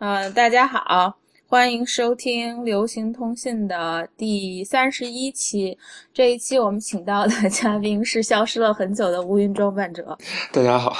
呃，大家好，欢迎收听流行通信的第三十一期。这一期我们请到的嘉宾是消失了很久的乌云装扮者。大家好，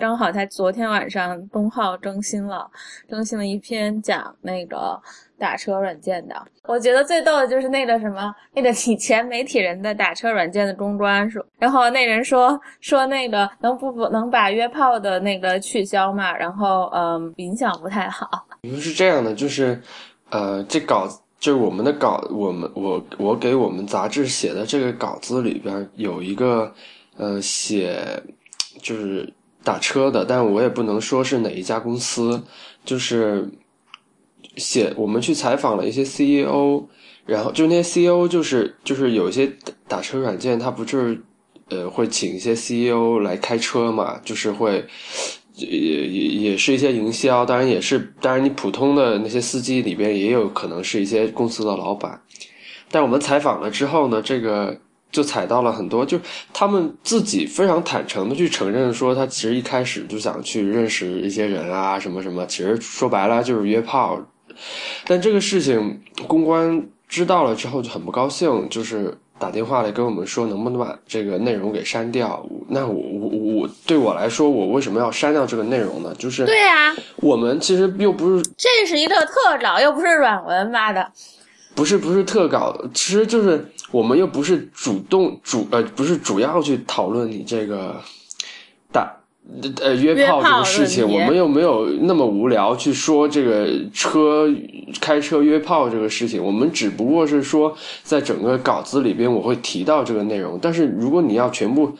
正好他昨天晚上东浩更新了，更新了一篇讲那个。打车软件的，我觉得最逗的就是那个什么，那个以前媒体人的打车软件的终端说，然后那人说说那个能不不能把约炮的那个取消嘛？然后嗯，影响不太好。因为是这样的，就是呃，这稿就是我们的稿，我们我我给我们杂志写的这个稿子里边有一个呃写就是打车的，但我也不能说是哪一家公司，就是。写我们去采访了一些 CEO，然后就那些 CEO 就是就是有一些打车软件，它不就是呃会请一些 CEO 来开车嘛，就是会也也也是一些营销，当然也是当然你普通的那些司机里边也有可能是一些公司的老板，但我们采访了之后呢，这个就踩到了很多，就他们自己非常坦诚的去承认说，他其实一开始就想去认识一些人啊什么什么，其实说白了就是约炮。但这个事情公关知道了之后就很不高兴，就是打电话来跟我们说能不能把这个内容给删掉。那我我我对我来说，我为什么要删掉这个内容呢？就是对啊，我们其实又不是这是一个特稿，又不是软文，发的，不是不是特稿，其实就是我们又不是主动主呃不是主要去讨论你这个打。呃，约炮这个事情，我们又没有那么无聊去说这个车开车约炮这个事情。我们只不过是说，在整个稿子里边我会提到这个内容。但是如果你要全部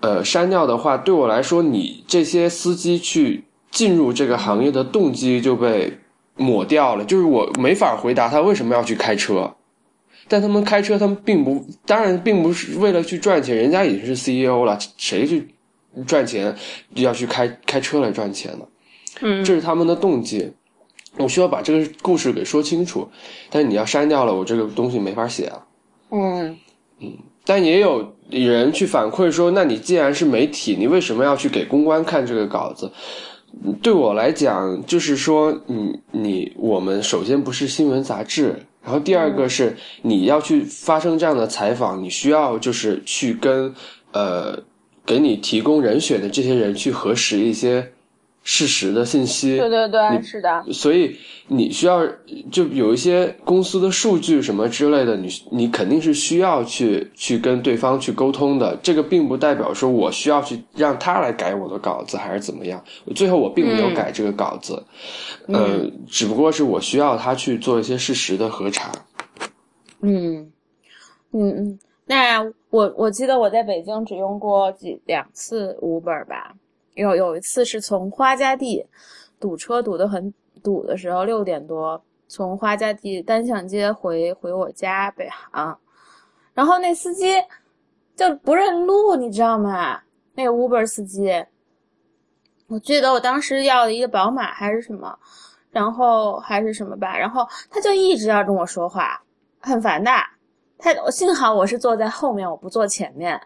呃删掉的话，对我来说，你这些司机去进入这个行业的动机就被抹掉了。就是我没法回答他为什么要去开车，但他们开车，他们并不，当然并不是为了去赚钱，人家已经是 CEO 了，谁去？赚钱要去开开车来赚钱呢，嗯，这是他们的动机。我需要把这个故事给说清楚，但是你要删掉了，我这个东西没法写啊。嗯嗯，但也有人去反馈说，那你既然是媒体，你为什么要去给公关看这个稿子？对我来讲，就是说，你你我们首先不是新闻杂志，然后第二个是你要去发生这样的采访，你需要就是去跟呃。给你提供人选的这些人去核实一些事实的信息，对对对，是的。所以你需要就有一些公司的数据什么之类的，你你肯定是需要去去跟对方去沟通的。这个并不代表说我需要去让他来改我的稿子还是怎么样。最后我并没有改这个稿子，呃，只不过是我需要他去做一些事实的核查。嗯嗯嗯。那我我记得我在北京只用过几两次 Uber 吧，有有一次是从花家地堵车堵得很堵的时候，六点多从花家地单向街回回我家北航，然后那司机就不认路，你知道吗？那个 Uber 司机，我记得我当时要了一个宝马还是什么，然后还是什么吧，然后他就一直要跟我说话，很烦的。他幸好我是坐在后面，我不坐前面，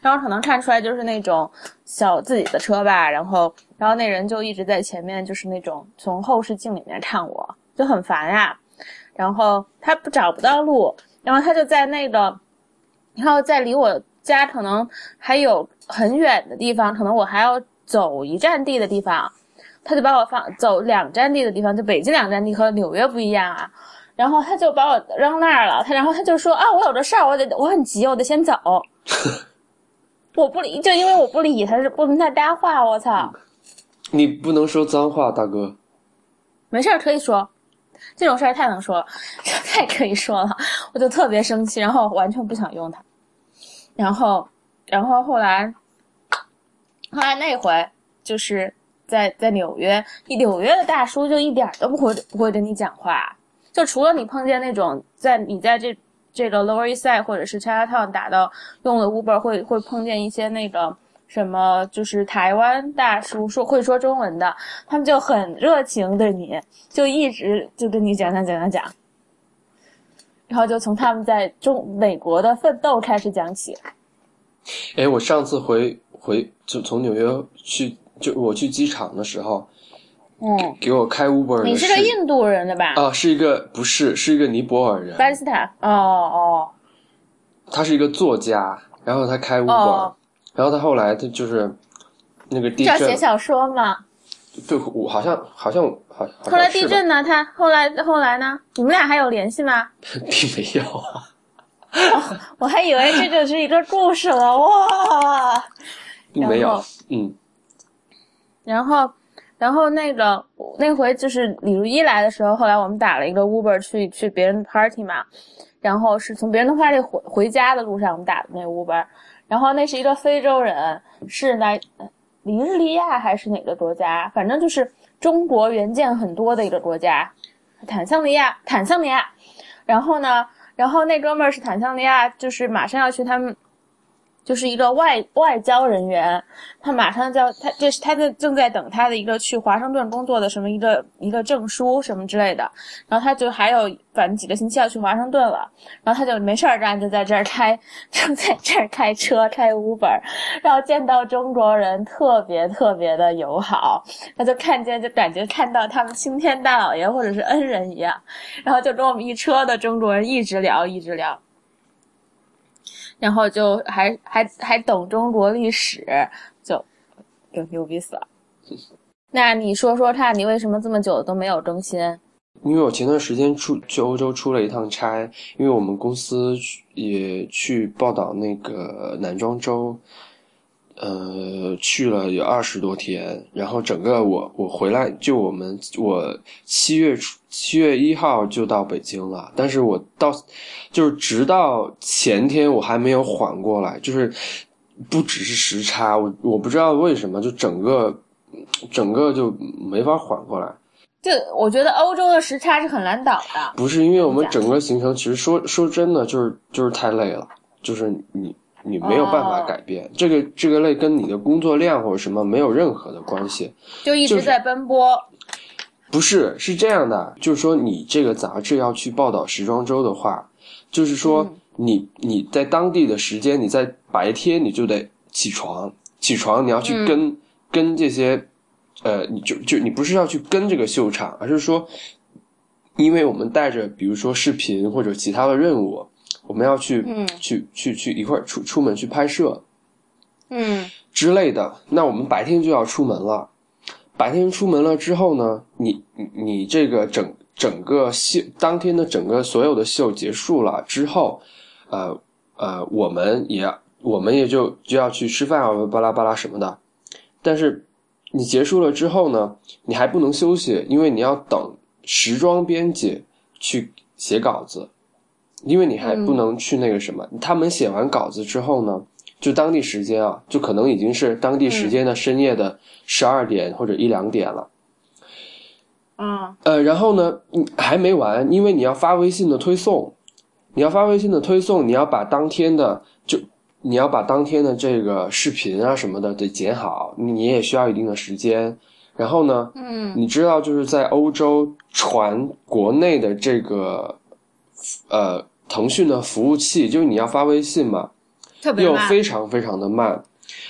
然后可能看出来就是那种小自己的车吧，然后然后那人就一直在前面，就是那种从后视镜里面看我，就很烦呀。然后他不找不到路，然后他就在那个，然后在离我家可能还有很远的地方，可能我还要走一站地的地方，他就把我放走两站地的地方，就北京两站地和纽约不一样啊。然后他就把我扔那儿了，他然后他就说啊，我有这事儿，我得我很急，我得先走。我不理，就因为我不理他，是不跟他搭话。我操！你不能说脏话，大哥。没事儿，可以说，这种事儿太能说了，太可以说了。我就特别生气，然后完全不想用它。然后，然后后来，后来那回就是在在纽约，纽约的大叔就一点都不会不会跟你讲话。就除了你碰见那种在你在这这个 Lower East Side 或者是 Chinatown 打到用的 Uber 会会碰见一些那个什么就是台湾大叔说会说中文的，他们就很热情对你，就一直就跟你讲讲讲讲讲，然后就从他们在中美国的奋斗开始讲起。哎，我上次回回就从纽约去就我去机场的时候。嗯，给我开 Uber 的你是个印度人的吧？啊，是一个不是，是一个尼泊尔人，巴基斯坦。哦哦他是一个作家，然后他开 Uber，、哦，然后他后来他就是那个地震要写，小说吗？对，我好像好像好好像后来地震呢？他后来后来呢？你们俩还有联系吗？并没有啊，我还以为这就是一个故事了哇！并 没有，嗯然后，然后那个那回就是李如一来的时候，后来我们打了一个 Uber 去去别人 party 嘛，然后是从别人的 party 回回家的路上我们打的那 Uber，然后那是一个非洲人，是来尼日利亚还是哪个国家？反正就是中国原件很多的一个国家，坦桑尼亚，坦桑尼亚。然后呢，然后那哥们儿是坦桑尼亚，就是马上要去他们。就是一个外外交人员，他马上就要他这是他在正在等他的一个去华盛顿工作的什么一个一个证书什么之类的，然后他就还有反正几个星期要去华盛顿了，然后他就没事儿干，就在这儿开 就在这儿开车开 Uber，然后见到中国人特别特别的友好，他就看见就感觉看到他们青天大老爷或者是恩人一样，然后就跟我们一车的中国人一直聊一直聊。然后就还还还懂中国历史，就就牛逼死了。那你说说看，你为什么这么久都没有更新？因为我前段时间出去欧洲出了一趟差，因为我们公司也去报道那个南庄州，呃，去了有二十多天，然后整个我我回来就我们我七月初七月一号就到北京了，但是我到就是直到前天我还没有缓过来，就是不只是时差，我我不知道为什么就整个整个就没法缓过来。就我觉得欧洲的时差是很难倒的。不是因为我们整个行程，其实说说真的，就是就是太累了，就是你你没有办法改变、这个这个累跟你的工作量或者什么没有任何的关系，就一直在奔波。不是是这样的，就是说你这个杂志要去报道时装周的话，就是说你你在当地的时间，你在白天你就得起床，起床你要去跟、跟这些。呃，你就就你不是要去跟这个秀场，而是说，因为我们带着比如说视频或者其他的任务，我们要去、嗯去去去一块儿出出门去拍摄嗯之类的。那我们白天就要出门了，白天出门了之后呢，你你你这个整整个秀当天的整个所有的秀结束了之后，呃呃，我们也我们也就就要去吃饭啊，巴拉巴拉什么的，但是。你结束了之后呢，你还不能休息，因为你要等时装编辑去写稿子，因为你还不能去那个什么。他们写完稿子之后呢，就当地时间啊，就可能已经是当地时间的深夜的十二点或者一两点了。嗯呃，然后呢，还没完，因为你要发微信的推送，你要发微信的推送，你要把当天的就。你要把当天的这个视频啊什么的得剪好，你也需要一定的时间。然后呢，嗯，你知道就是在欧洲传国内的这个呃腾讯的服务器，就是你要发微信嘛，又特别慢。非常非常的慢。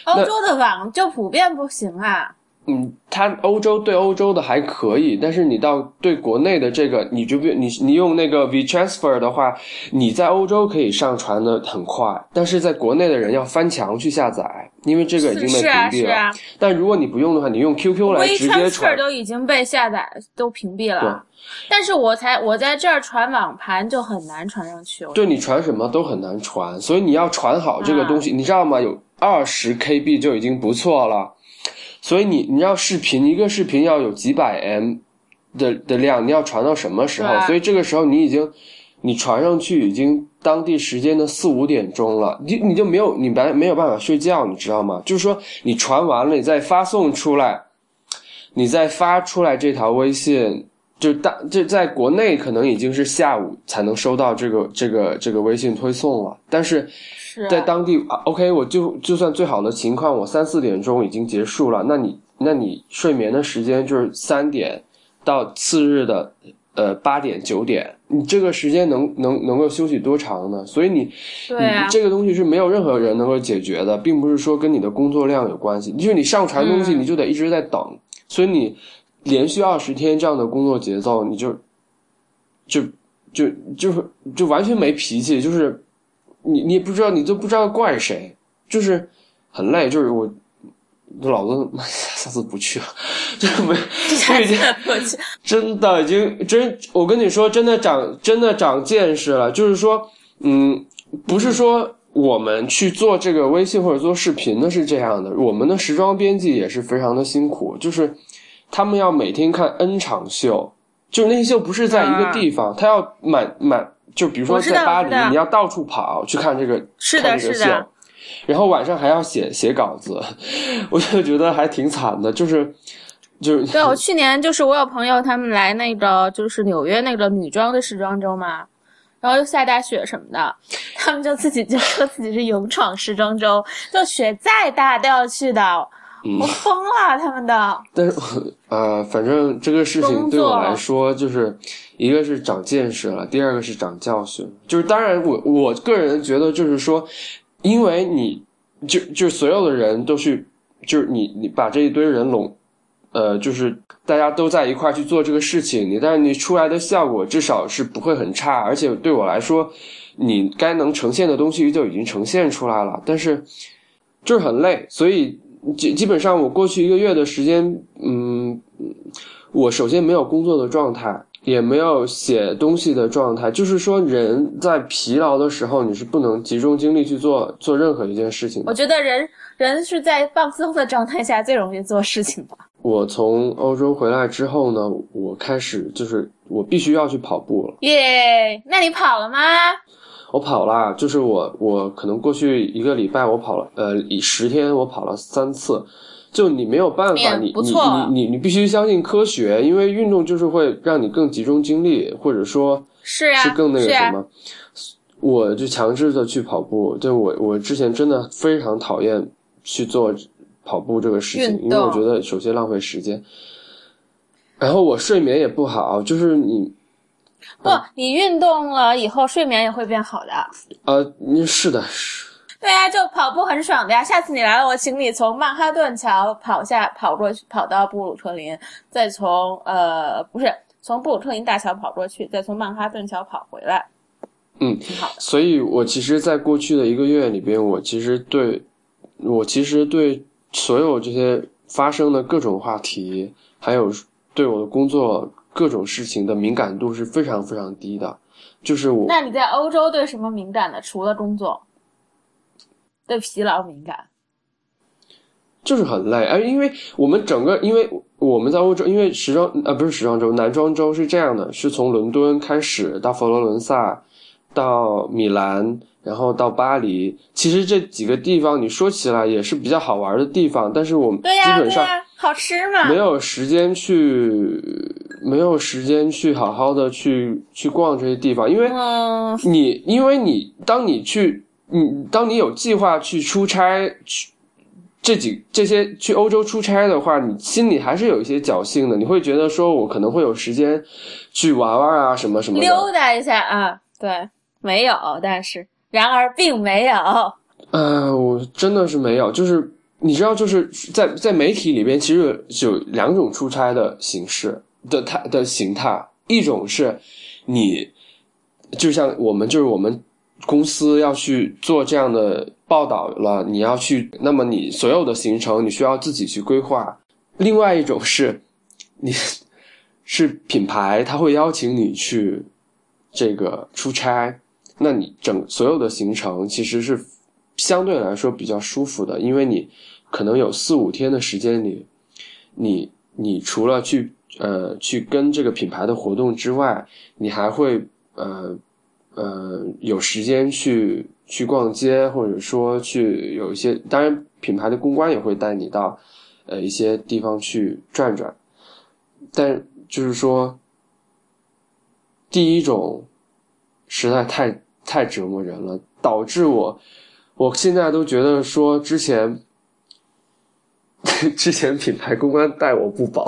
欧洲的网就普遍不行啊。嗯，它欧洲对欧洲的还可以，但是你到对国内的这个，你就别你你用那个 WeTransfer 的话，你在欧洲可以上传的很快，但是在国内的人要翻墙去下载，因为这个已经被屏蔽了。是啊，但如果你不用的话，你用 QQ 来直接传。都已经被下载都屏蔽对了。但是我才我在这儿传网盘就很难传上去。对你传什么都很难传，所以你要传好这个东啊西，你知道吗？有二十 KB 就已经不错了。所以你你要视频一个视频要有几百 M 的的量，你要传到什么时候？对所以这个时候你已经你传上去已经当地时间的四五点钟了，你你就没有你白没有办法睡觉，你知道吗？就是说你传完了，你再发送出来，你再发出来这条微信。就当这在国内可能已经是下午才能收到这个这个这个微信推送了，但是在当地啊，OK，我就就算最好的情况，我三四点钟已经结束了，那你那你睡眠的时间就是三点到次日的呃八点九点，你这个时间能能能够休息多长呢？所以你对啊。你这个东西是没有任何人能够解决的，并不是说跟你的工作量有关系，就是你上传东西嗯。你就得一直在等，所以你连续二十天这样的工作节奏，你就就就就是就完全没脾气，就是你你也不知道，你都不知道怪谁，就是很累，就是我老子 下次不去了，就是没 我已经真的已经真，我跟你说，真的长真的长见识了，就是说，嗯，不是说。我们去做这个微信或者做视频的，是这样的。我们的时装编辑也是非常的辛苦，就是他们要每天看 N 场秀，就是那些秀不是在一个地方，他要满满，就比如说在巴黎，你要到处跑去看这个是的，是的。然后晚上还要写写稿子，我就觉得还挺惨的，就是就是。对，我去年就是我有朋友他们来那个就是纽约那个女装的时装周嘛。然后又下大雪什么的，他们就自己就说 自己是勇闯时装周，就雪再大都要去的，我疯了他们的。但是呃，反正这个事情对我来说，就是一个是长见识了，第二个是长教训。就是当然，我我个人觉得，就是说，因为你就就所有的人都去，就是你你把这一堆人拢。呃，就是大家都在一块去做这个事情，你但是你出来的效果至少是不会很差，而且对我来说，你该能呈现的东西就已经呈现出来了。但是就是很累，所以基基本上我过去一个月的时间，嗯，我首先没有工作的状态，也没有写东西的状态，就是说人在疲劳的时候，你是不能集中精力去做做任何一件事情。我觉得人人是在放松的状态下最容易做事情吧。我从欧洲回来之后呢，我开始就是我必须要去跑步了。耶，那你跑了吗？我跑了，就是我我可能过去一个礼拜我跑了，呃，十天我跑了三次。就你没有办法，你你你你你必须相信科学，因为运动就是会让你更集中精力，或者说，是啊，是更那个什么。我就强制的去跑步，就我我之前真的非常讨厌去做。跑步这个事情，因为我觉得首先浪费时间，然后我睡眠也不好，就是你不，你运动了以后睡眠也会变好的。呃，是的，是。对呀，就跑步很爽的呀。下次你来了，我请你从曼哈顿桥跑下跑过去，跑到布鲁克林，再从呃不是从布鲁克林大桥跑过去，再从曼哈顿桥跑回来。嗯，挺好。所以我其实，在过去的一个月里边，我其实对我其实对。所有这些发生的各种话题，还有对我的工作各种事情的敏感度是非常非常低的。就是我，那你在欧洲对什么敏感的？除了工作，对疲劳敏感，就是很累。哎，因为我们整个，因为我们在欧洲，因为时装呃，不是时装周，男装周是这样的，是从伦敦开始到佛罗伦萨，到米兰。然后到巴黎，其实这几个地方你说起来也是比较好玩的地方，但是我们基本上好吃嘛，没有时间去，没有时间去好好的去去逛这些地方，因为你因为你当你去你当你有计划去出差去这几这些去欧洲出差的话，你心里还是有一些侥幸的，你会觉得说我可能会有时间去玩玩啊什么什么溜达一下啊，对，没有，但是。然而并没有，呃，我真的是没有。就是你知道，就是在在媒体里边，其实有两种出差的形式的态的形态。一种是你就像我们，就是我们公司要去做这样的报道了，你要去，那么你所有的行程你需要自己去规划。另外一种是你 是品牌，他会邀请你去这个出差。那你整所有的行程其实是相对来说比较舒服的，因为你可能有四五天的时间里，你你除了去呃去跟这个品牌的活动之外，你还会呃呃有时间去去逛街，或者说去有一些，当然品牌的公关也会带你到呃一些地方去转转，但就是说第一种实在太。太折磨人了，导致我，我现在都觉得说之前，之前品牌公关待我不薄。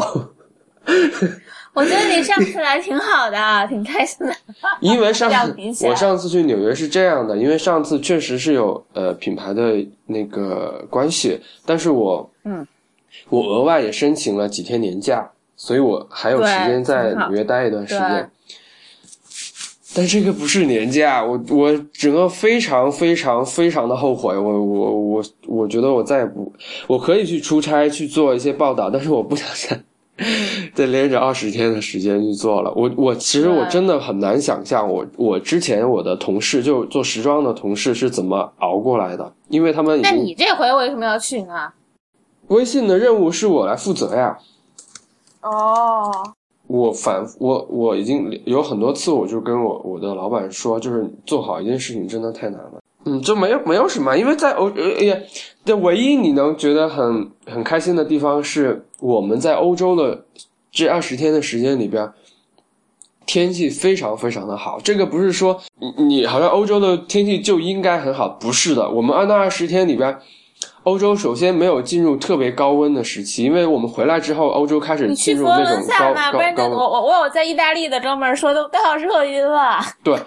我觉得你上次来挺好的，挺开心的。因为上次 我上次去纽约是这样的，因为上次确实是有呃品牌的那个关系，但是我嗯，我额外也申请了几天年假，所以我还有时间在纽约待一段时间。但这个不是年假，我我整个非常非常非常的后悔，我我我我觉得我再也不，我可以去出差去做一些报道，但是我不想再再连着二十天的时间去做了。我我其实我真的很难想象，我我之前我的同事就做时装的同事是怎么熬过来的，因为他们。那你这回为什么要去呢？微信的任务是我来负责呀。哦。我反我我已经有很多次，我就跟我我的老板说，就是做好一件事情真的太难了。嗯，就没有没有什么，因为在欧呃也的唯一你能觉得很很开心的地方是，我们在欧洲的这二十天的时间里边，天气非常非常的好。这个不是说你你好像欧洲的天气就应该很好，不是的。我们那二十天里边。欧洲首先没有进入特别高温的时期，因为我们回来之后，欧洲开始进入那种高高高。我我我有在意大利的哥们儿说都都要热晕了。对，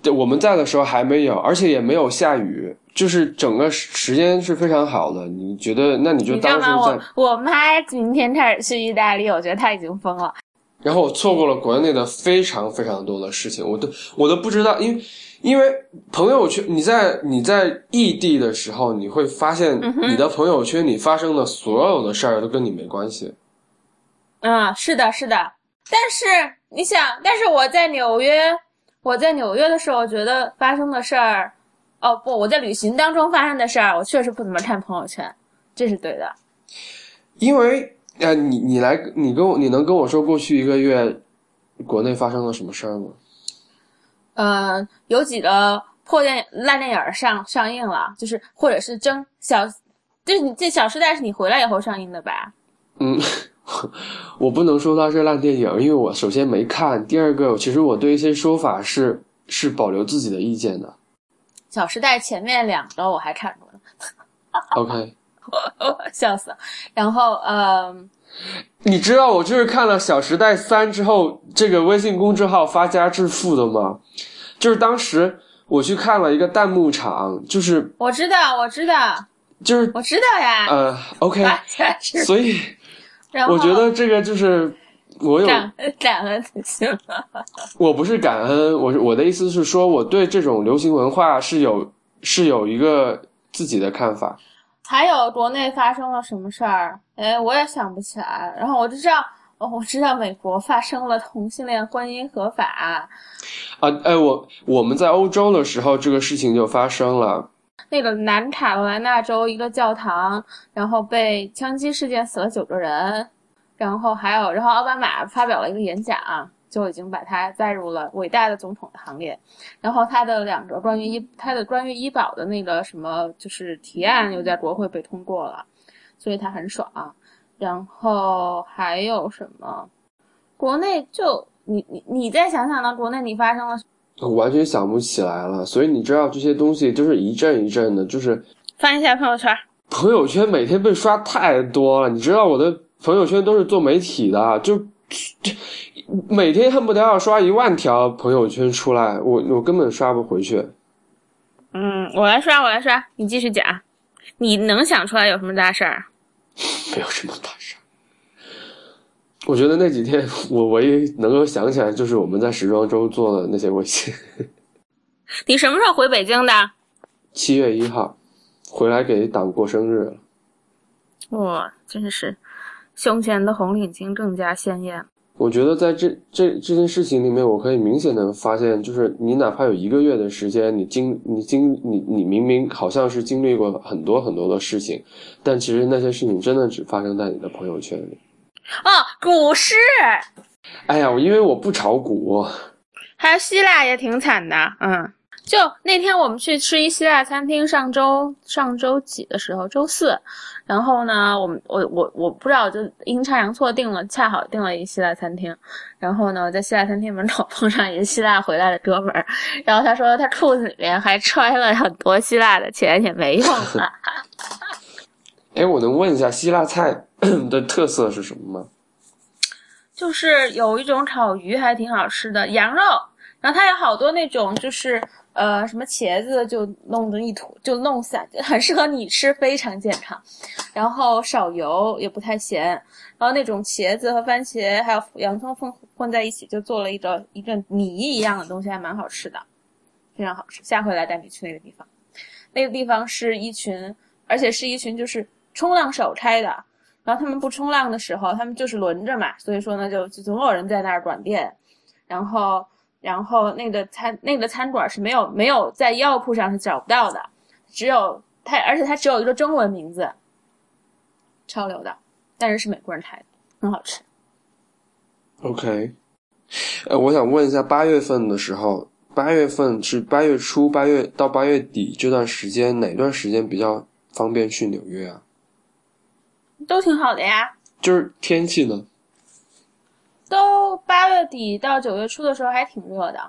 对，我们在的时候还没有，而且也没有下雨，就是整个时间是非常好的。你觉得？那你就当时在。我妈明天开始去意大利，我觉得她已经疯了。然后我错过了国内的非常非常多的事情，我都我都不知道，因为。因为朋友圈，你在你在异地的时候，你会发现你的朋友圈里发生的所有的事儿都跟你没关系。嗯，是的，是的。但是你想，但是我在纽约，我在纽约的时候，觉得发生的事儿，哦不，我在旅行当中发生的事儿，我确实不怎么看朋友圈，这是对的。因为呃，你你来，你跟我，你能跟我说过去一个月国内发生了什么事儿吗？呃，有几个破电烂电影上上映了，就是或者是争小，就是你这《小时代》是你回来以后上映的吧？嗯，我不能说它是烂电影，因为我首先没看，第二个其实我对一些说法是是保留自己的意见的。《小时代》前面两个我还看过呢。OK，笑死了。然后，嗯，你知道我就是看了《小时代三》之后，这个微信公众号发家致富的吗？就是当时我去看了一个弹幕场，就是我知道，我知道，就是我知道呀。呃，OK，所以我觉得这个就是我有感恩行了。我不是感恩，我我的意思是说，我对这种流行文化是有是有一个自己的看法。还有国内发生了什么事儿？哎，我也想不起来。然后我就知道。哦，我知道美国发生了同性恋婚姻合法。啊，哎，我我们在欧洲的时候，这个事情就发生了。那个南卡罗来纳州一个教堂，然后被枪击事件死了九个人，然后还有，然后奥巴马发表了一个演讲，就已经把他载入了伟大的总统的行列。然后他的两个关于医，他的关于医保的那个什么，就是提案又在国会被通过了，所以他很爽。然后还有什么？国内就你你你再想想呢？国内你发生了？我完全想不起来了。所以你知道这些东西就是一阵一阵的，就是翻一下朋友圈。朋友圈每天被刷太多了，你知道我的朋友圈都是做媒体的，就就每天恨不得要刷一万条朋友圈出来，我我根本刷不回去。嗯，我来刷，我来刷，你继续讲。你能想出来有什么大事儿？没有什么大事儿。我觉得那几天我唯一能够想起来，就是我们在时装周做的那些微信。你什么时候回北京的？七月一号，回来给党过生日了。哇，真是胸前的红领巾更加鲜艳。我觉得在这这这件事情里面，我可以明显的发现，就是你哪怕有一个月的时间，你经你经你你明明好像是经历过很多很多的事情，但其实那些事情真的只发生在你的朋友圈里。哦，股市。哎呀，我因为我不炒股。还有希腊也挺惨的，嗯。就那天我们去吃一希腊餐厅，上周上周几的时候，周四，然后呢，我们我我我不知道，就阴差阳错订了，恰好订了一希腊餐厅，然后呢，在希腊餐厅门口碰上一个希腊回来的哥们儿，然后他说他裤子里面还揣了很多希腊的钱，也没用了。哎，我能问一下希腊菜的特色是什么吗？就是有一种炒鱼还挺好吃的羊肉，然后它有好多那种就是。呃，什么茄子就弄成一坨，就弄散，很适合你吃，非常健康。然后少油，也不太咸。然后那种茄子和番茄还有洋葱混混在一起，就做了一个一个泥一样的东西，还蛮好吃的，非常好吃。下回来带你去那个地方，那个地方是一群，而且是一群就是冲浪手开的。然后他们不冲浪的时候，他们就是轮着嘛，所以说呢，就就总有人在那儿管店。然后，然后那个餐那个餐馆是没有没有在药铺上是找不到的，只有它，而且它只有一个中文名字，潮流的，但是是美国人开的，很好吃。OK，呃，我想问一下，八月份的时候，八月份是八月初，八月到八月底这段时间，哪段时间比较方便去纽约啊？都挺好的呀，就是天气呢？都八月底到九月初的时候还挺热的，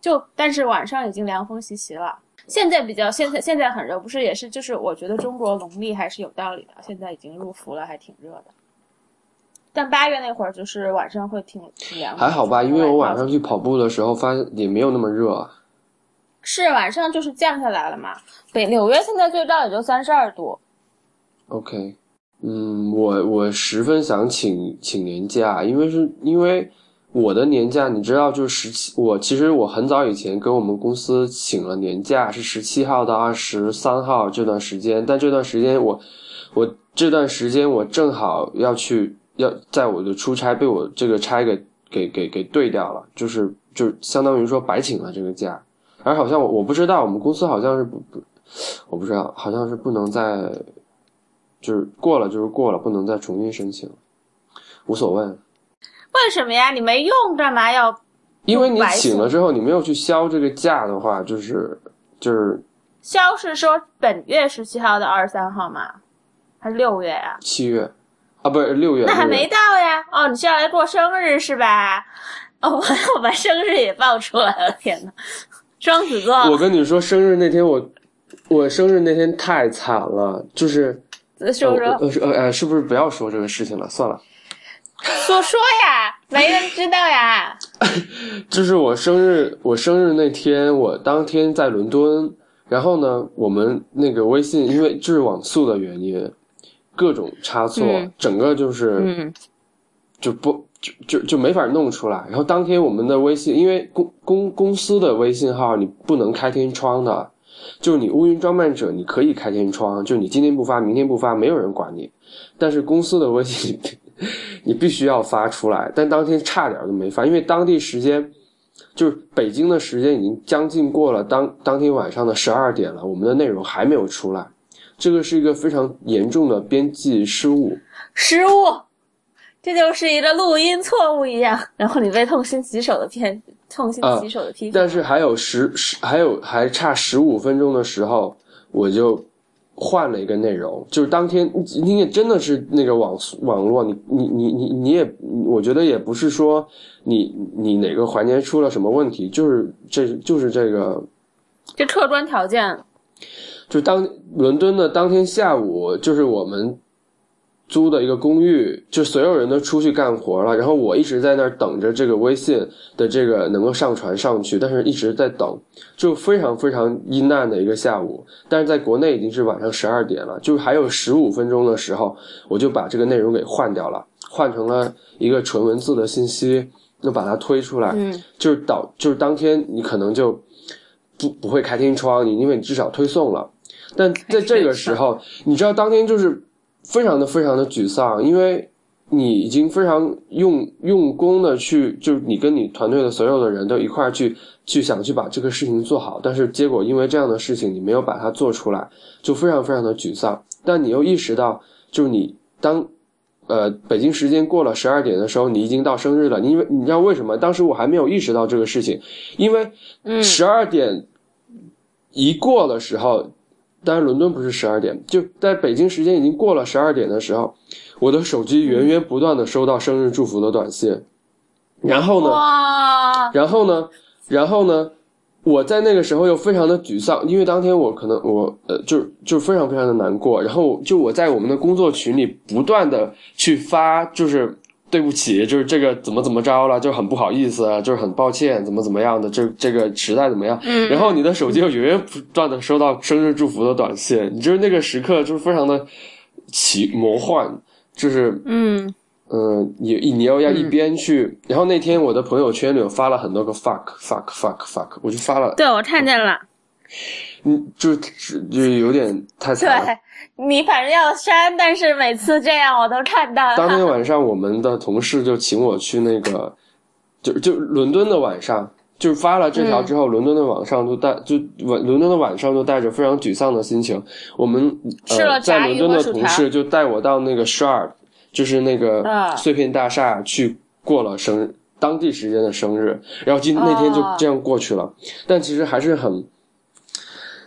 就但是晚上已经凉风习习了。现在比较现在现在很热，不是也是就是我觉得中国农历还是有道理的，现在已经入伏了，还挺热的。但八月那会儿就是晚上会挺挺凉的，还好吧，因为我晚上去跑步的时候发现也没有那么热啊。是晚上就是降下来了嘛。北纽约现在最高也就三十二度，OK，嗯，我我十分想请请年假，因为是因为我的年假，你知道，就是十七，我其实我很早以前跟我们公司请了年假，是十七号到二十三号这段时间，但这段时间我我这段时间我正好要去要在我的出差被我这个差给给给给对掉了，就是就相当于说白请了这个假，而好像我我不知道我们公司好像是不不，我不知道好像是不能再。就是过了就是过了，不能再重新申请，无所谓。为什么呀？你没用，干嘛要？因为你请了之后，你没有去消这个假的话，就是就是消是说本月十七号到二十三号吗？还是六月呀、七月啊，不是六月，那还没到呀。哦，你是要来过生日是吧？哦，我我把生日也报出来了，天呐，双子座，我跟你说，生日那天我我生日那天太惨了，就是说说、呃呃呃呃，是不是不要说这个事情了？算了。说说呀，没人知道呀。就是我生日，我生日那天，我当天在伦敦，然后呢，我们那个微信因为就是网速的原因，各种差错，嗯整个就是、嗯就不就就就没法弄出来。然后当天我们的微信，因为公公公司的微信号你不能开天窗的，就是你乌云装扮者你可以开天窗，就你今天不发，明天不发，没有人管你。但是公司的微信你必须要发出来，但当天差点都没发，因为当地时间就是北京的时间已经将近过了当当天晚上的十二点了，我们的内容还没有出来，这个是一个非常严重的编辑失误。失误，这就是一个录音错误一样。然后你被痛心疾首的偏，痛心疾首的批评。但是还有十十，还有还差十五分钟的时候，我就换了一个内容，就是当天你你也真的是那个网网络，你你你你你也，我觉得也不是说你你哪个环节出了什么问题，就是这就是这个，这客观条件，就当伦敦的当天下午，就是我们。租的一个公寓，就所有人都出去干活了，然后我一直在那儿等着这个微信的这个能够上传上去，但是一直在等，就非常非常阴暗的一个下午。但是在国内已经是晚上十二点了，就还有十五分钟的时候，我就把这个内容给换掉了，换成了一个纯文字的信息，就把它推出来，嗯，就是导就是当天你可能就不不会开天窗，你因为你至少推送了，但在这个时候，你知道当天就是。非常的非常的沮丧，因为你已经非常用用功的去，就是你跟你团队的所有的人都一块儿去去想去把这个事情做好，但是结果因为这样的事情你没有把它做出来，就非常非常的沮丧。但你又意识到，就是你当呃北京时间过了十二点的时候，你已经到生日了，因为你知道为什么？当时我还没有意识到这个事情，因为十二点一过的时候。当然，伦敦不是十二点，就在北京时间已经过了十二点的时候，我的手机源源不断的收到生日祝福的短信，然后呢，然后呢，然后呢，我在那个时候又非常的沮丧，因为当天我可能我呃就就非常非常的难过，然后就我在我们的工作群里不断的去发，就是对不起，就是这个怎么怎么着了，就很不好意思啊，就是很抱歉，怎么怎么样的，这这个时代怎么样？嗯。然后你的手机又源源不断的收到生日祝福的短信，你就是那个时刻就是非常的奇魔幻，就是嗯。嗯，你你又要一边去，然后那天我的朋友圈里有发了很多个 fuck fuck fuck fuck，我就发了，对我看见了，嗯，就是就有点太惨了。对你反正要删，但是每次这样我都看到当天。晚 上，我们的同事就请我去那个，就就伦敦的晚上，就是发了这条之后，伦敦的晚上就带就晚伦敦的晚上就带着非常沮丧的心情，我们呃在伦敦的同事就带我到那个 Shard，就是那个啊碎片大厦去过了生日，当地时间的生日，然后今那天就哦。这样过去了，但其实还是很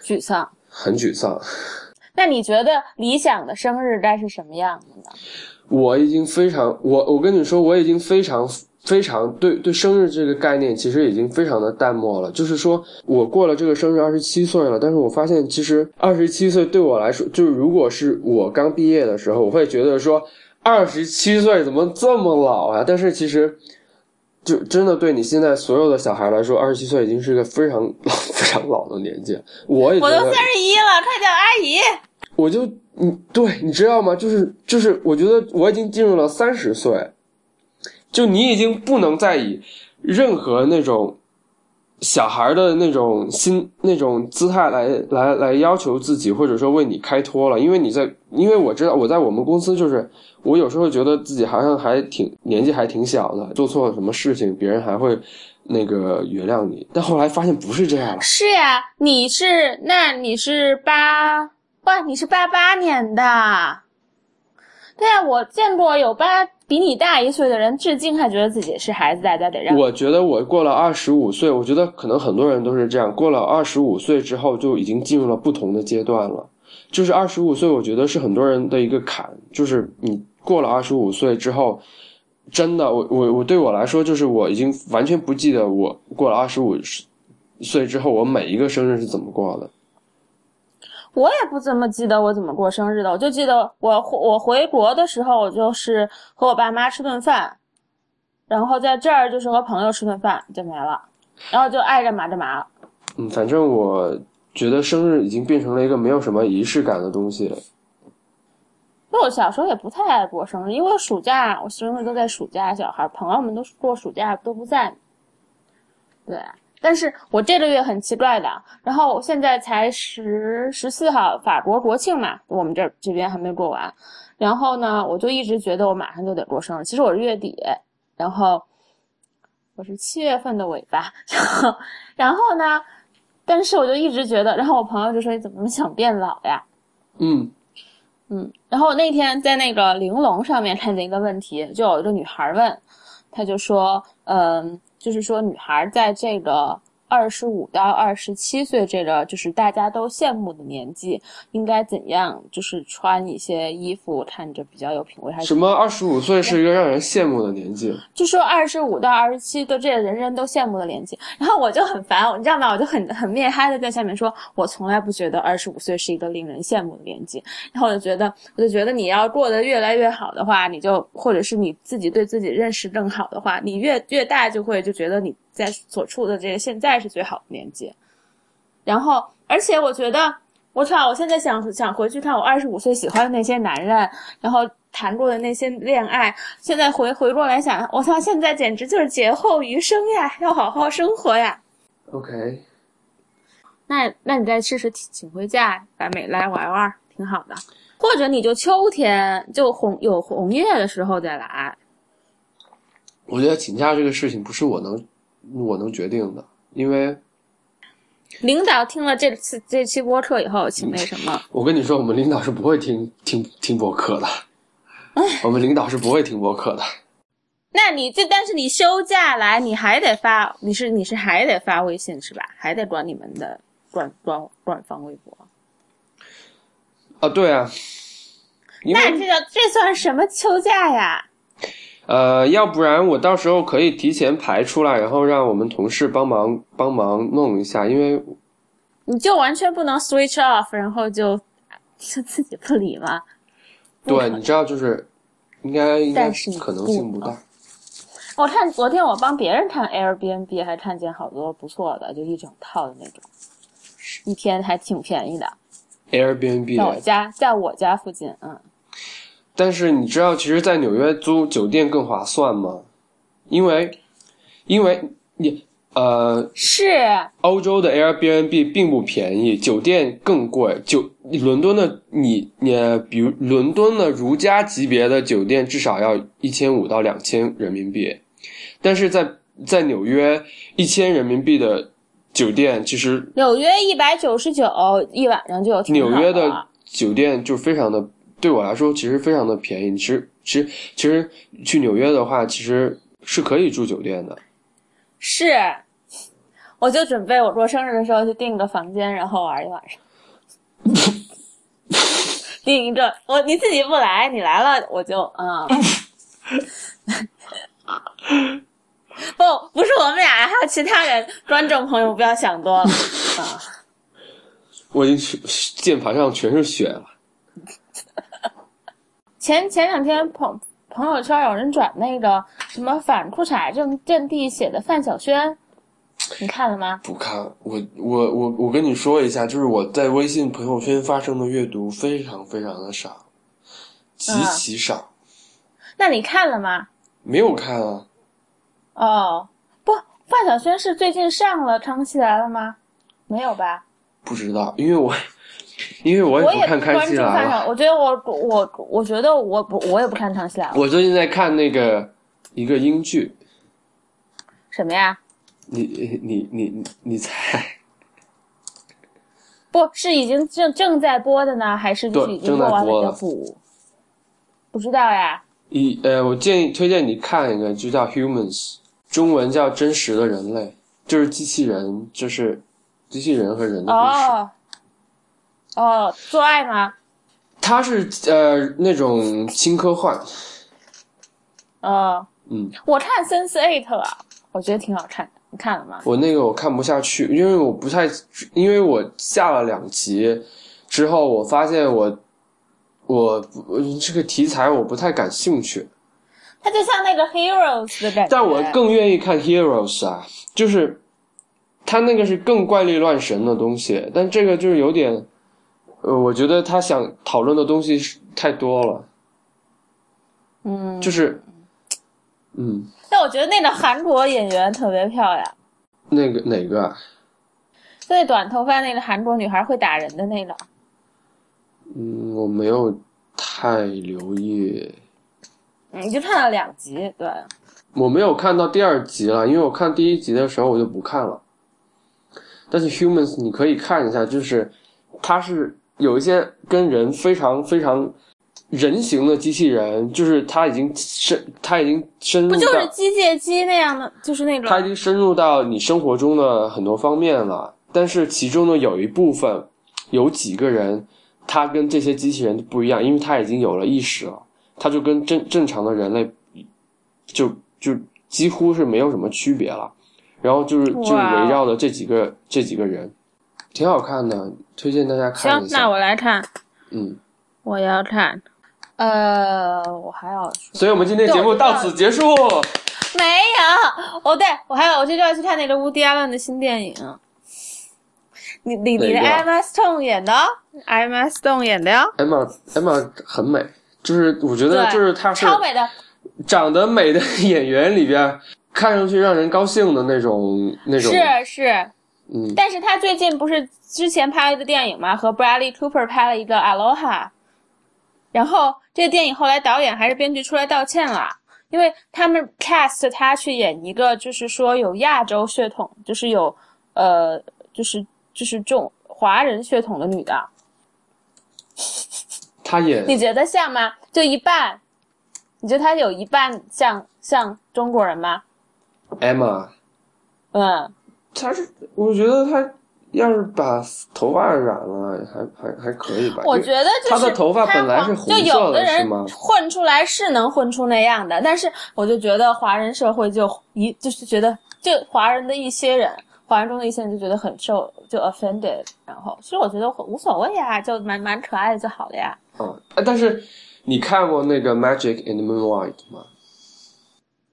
沮丧。很沮丧。那你觉得理想的生日该是什么样的呢？我已经非常，我我跟你说，我已经非常非常对对生日这个概念，其实已经非常的淡漠了。就是说我过了这个生日二十七岁了，但是我发现其实二十七岁对我来说，就是如果是我刚毕业的时候，我会觉得说二十七岁怎么这么老啊？但是其实。就真的对你现在所有的小孩来说，二十七岁已经是一个非常老、非常老的年纪。我也，我都三十一了，快叫阿姨。我就你对，你知道吗？就是就是，我觉得我已经进入了三十岁，就你已经不能再以任何那种小孩的那种心、那种姿态来来来要求自己，或者说为你开脱了，因为你在，因为我知道我在我们公司就是，我有时候觉得自己好像还挺年纪还挺小的，做错了什么事情，别人还会那个原谅你，但后来发现不是这样了。是呀，你是那你是八哇，你是八八年的。对呀，我见过有八比你大一岁的人，至今还觉得自己是孩子，大家得让。我觉得我过了二十五岁，我觉得可能很多人都是这样，过了二十五岁之后就已经进入了不同的阶段了。就是二十五岁，我觉得是很多人的一个坎，就是你过了二十五岁之后，真的，我我我对我来说，就是我已经完全不记得我过了二十五岁之后，我每一个生日是怎么过的。我也不怎么记得我怎么过生日的，我就记得我我回国的时候，我就是和我爸妈吃顿饭，然后在这儿就是和朋友吃顿饭就没了，然后就爱干嘛干嘛了。嗯，反正我觉得生日已经变成了一个没有什么仪式感的东西了。因为我小时候也不太爱过生日，因为暑假我生日都在暑假，小孩朋友们都过暑假都不在。对，但是我这个月很奇怪的，然后我现在才十十四号，法国国庆嘛，我们这儿这边还没过完。然后呢，我就一直觉得我马上就得过生日，其实我是月底，然后我是七月份的尾巴，然后然后呢，但是我就一直觉得，然后我朋友就说你怎么想变老呀？嗯嗯，然后那天在那个玲珑上面看见一个问题，就有一个女孩问，她就说，嗯，就是说女孩在这个二十五到二十七岁这个就是大家都羡慕的年纪，应该怎样，就是穿一些衣服看着比较有品味，还是什么二十五岁是一个让人羡慕的年纪？就说二十五到二十七都这人人都羡慕的年纪，然后我就很烦，你知道吗？我就很很面嗨的在下面说，我从来不觉得二十五岁是一个令人羡慕的年纪。然后我就觉得，我就觉得你要过得越来越好的话，你就或者是你自己对自己认识更好的话，你越越大就会就觉得你在所处的这个现在是最好的年纪。然后，而且我觉得，我操，我现在想想回去看我二十五岁喜欢的那些男人，然后谈过的那些恋爱，现在回回过来想，我操，现在简直就是劫后余生呀，要好好生活呀。OK，那那你再试试请回假，来美来玩玩，挺好的。或者你就秋天就红有红叶的时候再来。我觉得请假这个事情不是我能我能决定的，因为领导听了这次这期播客以后，请那什么，我跟你说，我们领导是不会听听听播客的，我们领导是不会听播客的。那你这但是你休假来，你还得发，你是你是还得发微信是吧？还得管你们的官官官方微博。啊，对啊，那这叫这算什么休假呀？呃，要不然我到时候可以提前排出来，然后让我们同事帮忙帮忙弄一下，因为你就完全不能 switch off，然后就 就自己不理吗？对，你知道，就是应该应该但是可能性不大。我看昨天我帮别人看 Airbnb，还看见好多不错的，就一整套的那种，一天还挺便宜的，Airbnb，在我家，在我家附近，嗯，但是你知道，其实，在纽约租酒店更划算吗？因为，因为你呃，是欧洲的 Airbnb 并不便宜，酒店更贵。酒伦敦的你你比如伦敦的如家级别的酒店至少要一千五到两千人民币，但是在在纽约一千人民币的酒店，其实纽约一百九十九一晚上就有挺纽约的酒店就非常的对我来说其实非常的便宜。其实其实其实去纽约的话，其实是可以住酒店的。是，我就准备我过生日的时候去订个房间，然后玩一晚上。订一个，我你自己不来，你来了我就嗯。不，不是我们俩，还有其他人，观众朋友不要想多了啊。我已经键盘上全是血了。前前两天朋朋友圈有人转那个什么反裤衩阵阵地写的范晓萱，你看了吗？不看，我我我我跟你说一下，就是我在微信朋友圈发生的阅读非常非常的少，极其少，那你看了吗？没有看啊。哦，不，范晓萱是最近上了《康熙来了》吗？没有吧？不知道，因为我因为我我也也不看《康熙来了》，我觉得我我我觉得我不我也不看《康熙来了》。我最近在看那个一个英剧，什么呀？你你你你你猜？不是已经正正在播的呢，还是就是已经播完了正在播了要补？不知道呀。一呃，我建议推荐你看一个，就叫《Humans》，中文叫《真实的人类》，就是机器人，就是机器人和人的故事。哦哦，做爱吗？它是呃那种轻科幻，哦，嗯，我看《Sense Eight》啊，我觉得挺好看的。你看了吗？我那个我看不下去，因为我不太，因为我下了两集之后，我发现我我我这个题材我不太感兴趣，它就像那个 Heroes 的感觉。但我更愿意看 Heroes 啊，就是他那个是更怪力乱神的东西，但这个就是有点，呃，我觉得他想讨论的东西是太多了，嗯，就是，嗯，但我觉得那个韩国演员特别漂亮，那个哪个啊？就那短头发那个韩国女孩会打人的那个。嗯，我没有太留意。嗯，你就看了两集，对，我没有看到第二集了，因为我看第一集的时候我就不看了。但是 Humans 你可以看一下，就是它是有一些跟人非常非常人形的机器人，就是它已经深，它已经深入不就是，机械机那样的，就是那种它已经深入到你生活中的很多方面了。但是其中呢，有一部分有几个人，他跟这些机器人不一样，因为他已经有了意识了，他就跟正正常的人类就就几乎是没有什么区别了。然后就是就是围绕着这几个这几个人，挺好看的，推荐大家看行一，下。那我来看，嗯，我要看。呃，我还要说，所以我们今天节目到此结束。没有，哦，对我还有，我这就要去看那个乌迪·艾伦的新电影。你你你的 Emma Stone 演的，Emma Stone 演的哟，Emma Emma 很美，就是我觉得就是她是超美的。长得美的 演员里边，看上去让人高兴的那种那种。是是，嗯，但是他最近不是之前拍了一个电影嘛，和 Bradley Cooper 拍了一个《Aloha》，然后这个电影后来导演还是编剧出来道歉了，因为他们 cast 他去演一个就是说有亚洲血统，就是有呃就是就是中华人血统的女的，她也。你觉得像吗？就一半，你觉得他有一半像像中国人吗？Emma，嗯，她是我觉得他要是把头发染了，还还还可以吧。我觉得就是她的头发本来是红就有色的人？混出来是能混出那样的，但是我就觉得华人社会就一就是觉得就华人的一些人，华人中的一些人就觉得很受就 offended，然后其实我觉得无所谓啊，就蛮蛮可爱的就好了呀。啊，哎但是你看过那个《Magic in the Moonlight》吗？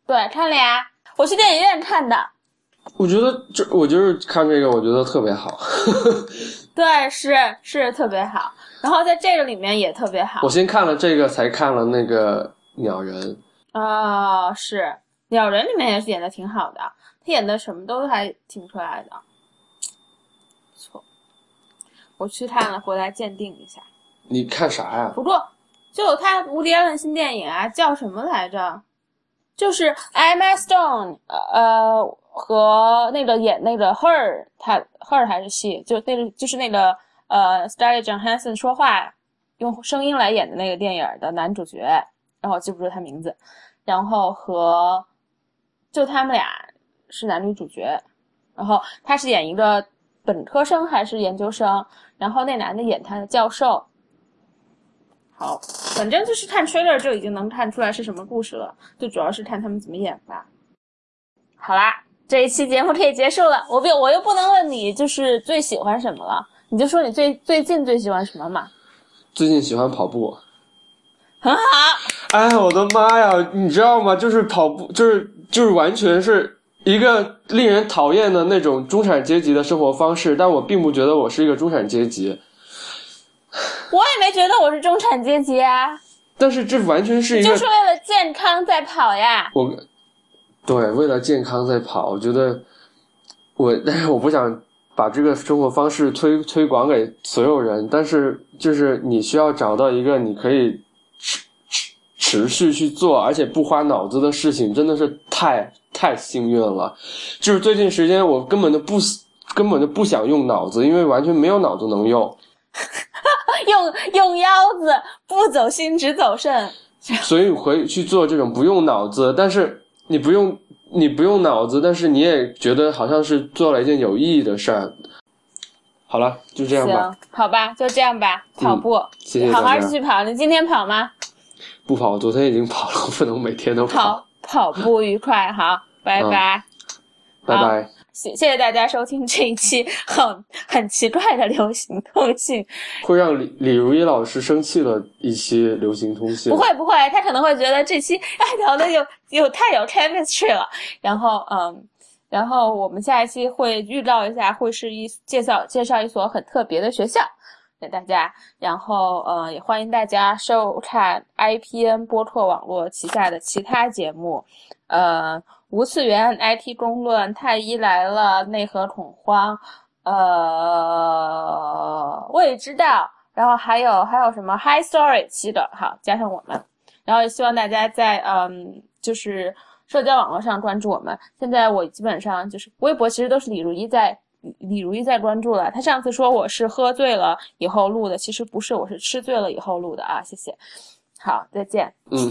对，看了呀，我去电影院看的。我觉得这，我就是看这个，我觉得特别好。对，是是特别好。然后在这个里面也特别好。我先看了这个，才看了那个鸟人。哦，是鸟人里面也是演的挺好的，他演的什么都还挺出来的。错，我去看了，回来鉴定一下。你看啥呀？不过就他无敌艾伦新电影啊，叫什么来着？就是 Emma Stone，呃，和那个演那个 Her，他 Her 还是戏，就那个就是那个呃 s t a r l e Johansson 说话用声音来演的那个电影的男主角，然后记不住他名字，然后和就他们俩是男女主角，然后他是演一个本科生还是研究生，然后那男的演他的教授。好，反正就是看 trailer 就已经能看出来是什么故事了，就主要是看他们怎么演吧。好啦，这一期节目可以结束了。我不，我又不能问你就是最喜欢什么了，你就说你最最近最喜欢什么嘛。最近喜欢跑步，很好。哎，我的妈呀，你知道吗？就是跑步，就是就是完全是一个令人讨厌的那种中产阶级的生活方式，但我并不觉得我是一个中产阶级。我也没觉得我是中产阶级啊，但是这完全是一个，就是为了健康在跑呀。我，对，为了健康在跑。我觉得我，但是我不想把这个生活方式推推广给所有人。但是，就是你需要找到一个你可以持持持续去做，而且不花脑子的事情，真的是太太幸运了。就是最近时间，我根本就不根本就不想用脑子，因为完全没有脑子能用。用用腰子，不走心只走肾，所以回去做这种不用脑子，但是你不用你不用脑子，但是你也觉得好像是做了一件有意义的事儿。好了，就这样吧。行，好吧，就这样吧。跑步，谢谢好好继续跑。你今天跑吗？不跑，我昨天已经跑了，我不能每天都跑。跑步愉快，好，拜拜，拜拜。谢谢谢大家收听这一期很很奇怪的流行通信，会让李李如一老师生气的一期流行通信。不会不会，他可能会觉得这期哎聊的有有太有 chemistry 了。然后嗯，然后我们下一期会预告一下，会是一介绍介绍一所很特别的学校给大家。然后呃，也欢迎大家收看 IPN 播客网络旗下的其他节目，呃。无次元 IT 公论，太医来了，内核恐慌，呃，我也知道。然后还有还有什么 High Story 期的，好加上我们。然后也希望大家在嗯，就是社交网络上关注我们。现在我基本上就是微博，其实都是李如一在李如一在关注了。他上次说我是喝醉了以后录的，其实不是，我是吃醉了以后录的啊。谢谢，好，再见。嗯。